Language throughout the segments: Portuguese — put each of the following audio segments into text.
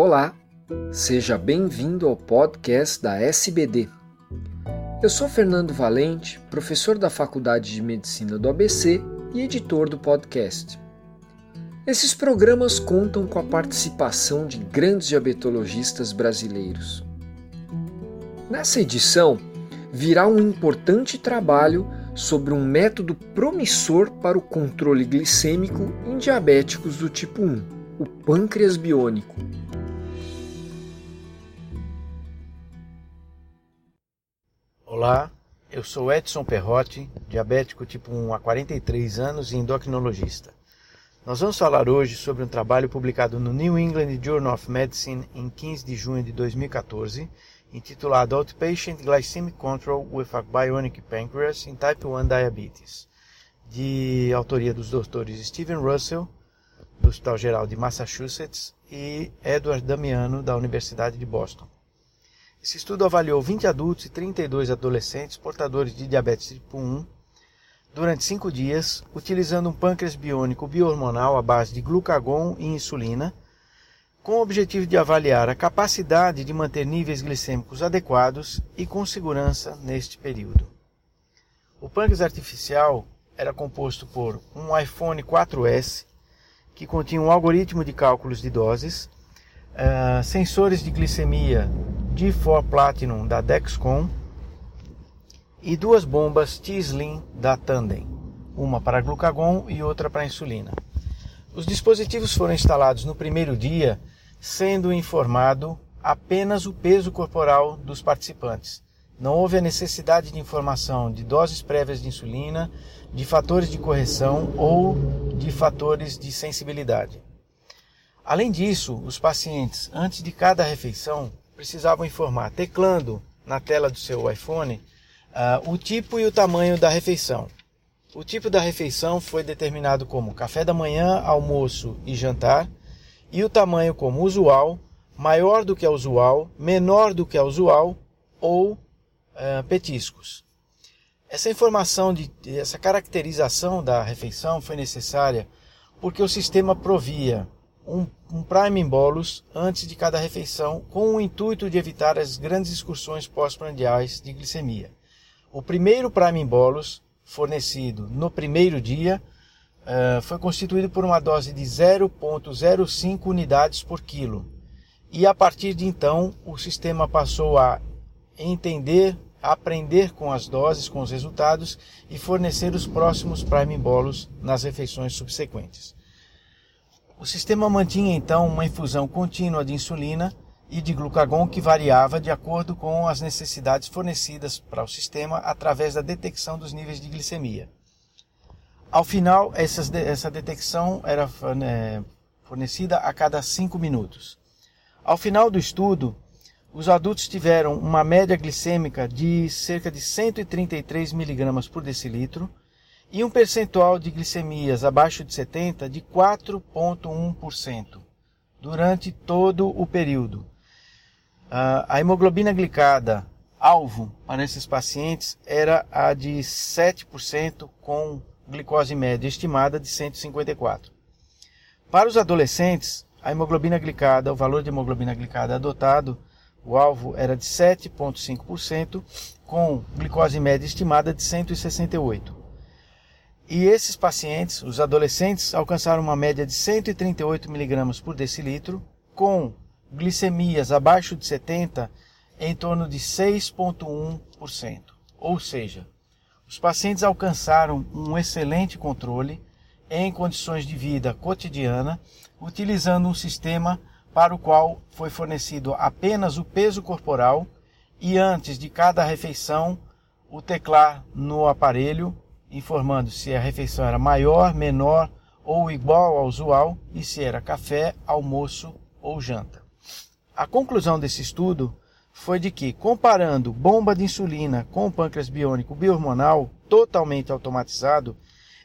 Olá, seja bem-vindo ao podcast da SBD. Eu sou Fernando Valente, professor da Faculdade de Medicina do ABC e editor do podcast. Esses programas contam com a participação de grandes diabetologistas brasileiros. Nessa edição, virá um importante trabalho sobre um método promissor para o controle glicêmico em diabéticos do tipo 1, o pâncreas biônico. Olá, eu sou Edson Perrotti, diabético tipo 1 há 43 anos e endocrinologista. Nós vamos falar hoje sobre um trabalho publicado no New England Journal of Medicine em 15 de junho de 2014, intitulado Outpatient Glycemic Control with a Bionic Pancreas in Type 1 Diabetes, de autoria dos doutores Steven Russell, do Hospital Geral de Massachusetts, e Edward Damiano, da Universidade de Boston. Esse estudo avaliou 20 adultos e 32 adolescentes portadores de diabetes tipo 1 durante 5 dias, utilizando um pâncreas biônico biohormonal à base de glucagon e insulina, com o objetivo de avaliar a capacidade de manter níveis glicêmicos adequados e com segurança neste período. O pâncreas artificial era composto por um iPhone 4S, que continha um algoritmo de cálculos de doses, uh, sensores de glicemia D4 Platinum da Dexcom e duas bombas T-Slim da Tandem, uma para glucagon e outra para insulina. Os dispositivos foram instalados no primeiro dia, sendo informado apenas o peso corporal dos participantes. Não houve a necessidade de informação de doses prévias de insulina, de fatores de correção ou de fatores de sensibilidade. Além disso, os pacientes, antes de cada refeição, precisavam informar, teclando na tela do seu iPhone, uh, o tipo e o tamanho da refeição. O tipo da refeição foi determinado como café da manhã, almoço e jantar, e o tamanho como usual, maior do que a usual, menor do que a usual ou uh, petiscos. Essa informação, de, essa caracterização da refeição foi necessária porque o sistema provia um, um prime bolus antes de cada refeição, com o intuito de evitar as grandes excursões pós-prandiais de glicemia. O primeiro prime bolus, fornecido no primeiro dia, uh, foi constituído por uma dose de 0,05 unidades por quilo. E a partir de então, o sistema passou a entender, aprender com as doses, com os resultados e fornecer os próximos prime bolus nas refeições subsequentes. O sistema mantinha então uma infusão contínua de insulina e de glucagon que variava de acordo com as necessidades fornecidas para o sistema através da detecção dos níveis de glicemia. Ao final, essas, essa detecção era né, fornecida a cada 5 minutos. Ao final do estudo, os adultos tiveram uma média glicêmica de cerca de 133 mg por decilitro e um percentual de glicemias abaixo de 70 de 4,1% durante todo o período. A hemoglobina glicada alvo para esses pacientes era a de 7% com glicose média estimada de 154. Para os adolescentes, a hemoglobina glicada, o valor de hemoglobina glicada adotado, o alvo era de 7,5%, com glicose média estimada de 168. E esses pacientes, os adolescentes, alcançaram uma média de 138 mg por decilitro, com glicemias abaixo de 70 em torno de 6,1%. Ou seja, os pacientes alcançaram um excelente controle em condições de vida cotidiana, utilizando um sistema para o qual foi fornecido apenas o peso corporal e antes de cada refeição o teclar no aparelho informando se a refeição era maior, menor ou igual ao usual e se era café, almoço ou janta. A conclusão desse estudo foi de que, comparando bomba de insulina com pâncreas biônico biohormonal totalmente automatizado,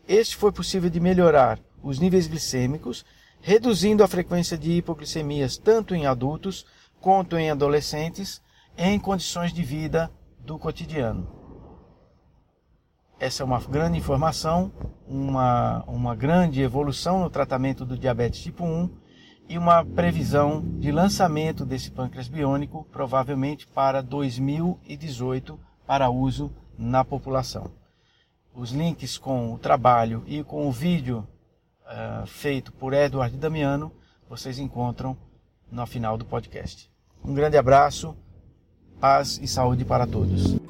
este foi possível de melhorar os níveis glicêmicos, reduzindo a frequência de hipoglicemias tanto em adultos quanto em adolescentes em condições de vida do cotidiano. Essa é uma grande informação, uma, uma grande evolução no tratamento do diabetes tipo 1 e uma previsão de lançamento desse pâncreas biônico, provavelmente para 2018, para uso na população. Os links com o trabalho e com o vídeo uh, feito por Edward Damiano vocês encontram no final do podcast. Um grande abraço, paz e saúde para todos.